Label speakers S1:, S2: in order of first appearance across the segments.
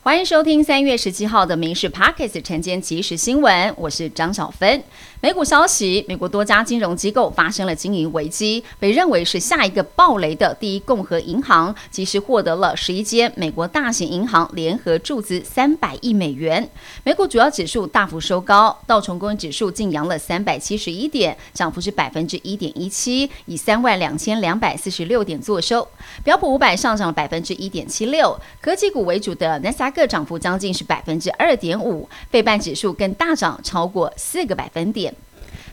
S1: 欢迎收听三月十七号的《民事 Pockets》晨间即时新闻，我是张小芬。美股消息，美国多家金融机构发生了经营危机，被认为是下一个暴雷的第一共和银行，及时获得了十一间美国大型银行联合注资三百亿美元。美股主要指数大幅收高，道琼工业指数净扬了三百七十一点，涨幅是百分之一点一七，以三万两千两百四十六点作收。标普五百上涨了百分之一点七六，科技股为主的纳斯达克。涨幅将近是百分之二点五，费半指数更大涨超过四个百分点。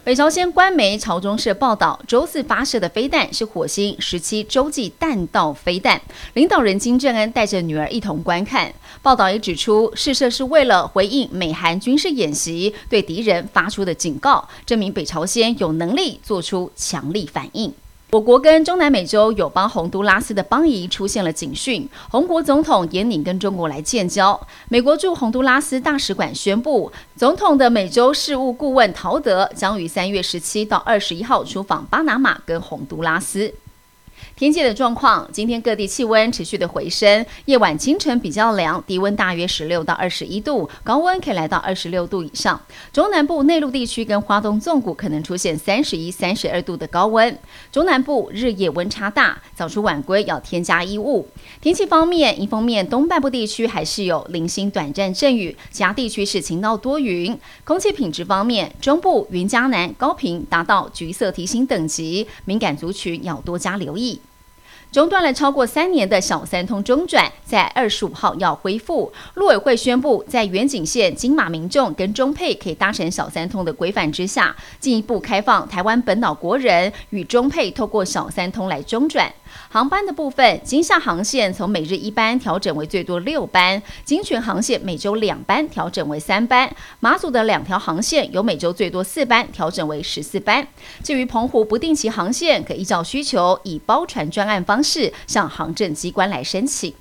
S1: 北朝鲜官媒朝中社报道，周四发射的飞弹是火星十七洲际弹道飞弹。领导人金正恩带着女儿一同观看。报道也指出，试射是为了回应美韩军事演习对敌人发出的警告，证明北朝鲜有能力做出强力反应。我国跟中南美洲友邦洪都拉斯的邦谊出现了警讯，洪国总统也拟跟中国来建交。美国驻洪都拉斯大使馆宣布，总统的美洲事务顾问陶德将于三月十七到二十一号出访巴拿马跟洪都拉斯。天气的状况，今天各地气温持续的回升，夜晚清晨比较凉，低温大约十六到二十一度，高温可以来到二十六度以上。中南部内陆地区跟花东纵谷可能出现三十一、三十二度的高温。中南部日夜温差大，早出晚归要添加衣物。天气方面，一方面东半部地区还是有零星短暂阵雨，其他地区是晴到多云。空气品质方面，中部云嘉南高频达到橘色提醒等级，敏感族群要多加留意。中断了超过三年的小三通中转，在二十五号要恢复。陆委会宣布，在远景县金马民众跟中配可以搭乘小三通的规范之下，进一步开放台湾本岛国人与中配透过小三通来中转。航班的部分，金厦航线从每日一班调整为最多六班，金泉航线每周两班调整为三班，马祖的两条航线由每周最多四班调整为十四班。至于澎湖不定期航线，可依照需求以包船专案方是向行政机关来申请。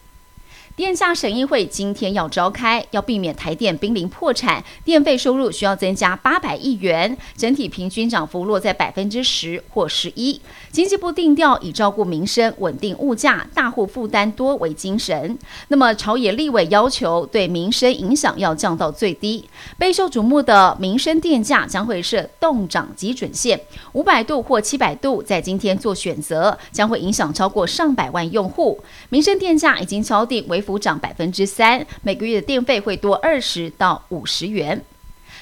S1: 电价审议会今天要召开，要避免台电濒临破产，电费收入需要增加八百亿元，整体平均涨幅落在百分之十或十一。经济部定调以照顾民生、稳定物价、大户负担多为精神。那么朝野立委要求对民生影响要降到最低。备受瞩目的民生电价将会设动涨基准线，五百度或七百度，在今天做选择，将会影响超过上百万用户。民生电价已经敲定为。幅涨百分之三，每个月的电费会多二十到五十元。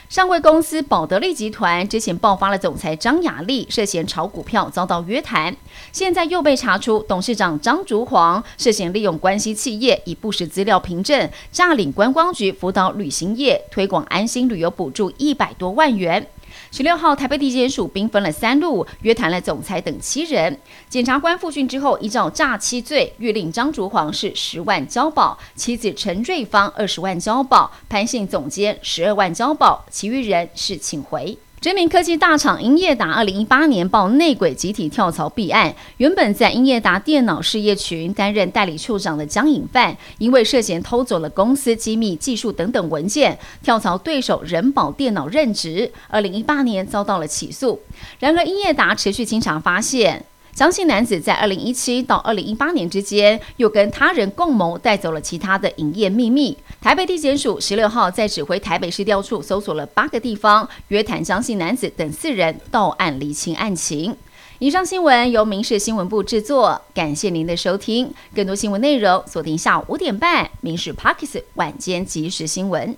S1: 上柜公司宝德利集团之前爆发了总裁张雅丽涉嫌炒股票遭到约谈，现在又被查出董事长张竹煌涉嫌利用关系企业以不实资料凭证诈领观光局辅导旅行业推广安心旅游补助一百多万元。十六号，台北地检署兵分了三路，约谈了总裁等七人。检察官复讯之后，依照诈欺罪，谕令张竹煌是十万交保，妻子陈瑞芳二十万交保，潘姓总监十二万交保，其余人是请回。知名科技大厂英业达二零一八年报内鬼集体跳槽弊案，原本在英业达电脑事业群担任代理处长的江颖范，因为涉嫌偷走了公司机密技术等等文件，跳槽对手人保电脑任职，二零一八年遭到了起诉。然而英业达持续清查发现。江姓男子在二零一七到二零一八年之间，又跟他人共谋带走了其他的营业秘密。台北地检署十六号在指挥台北市调处搜索了八个地方，约谈江姓男子等四人到案厘清案情。以上新闻由民事新闻部制作，感谢您的收听。更多新闻内容锁定下午五点半《民事 Parkes 晚间即时新闻》。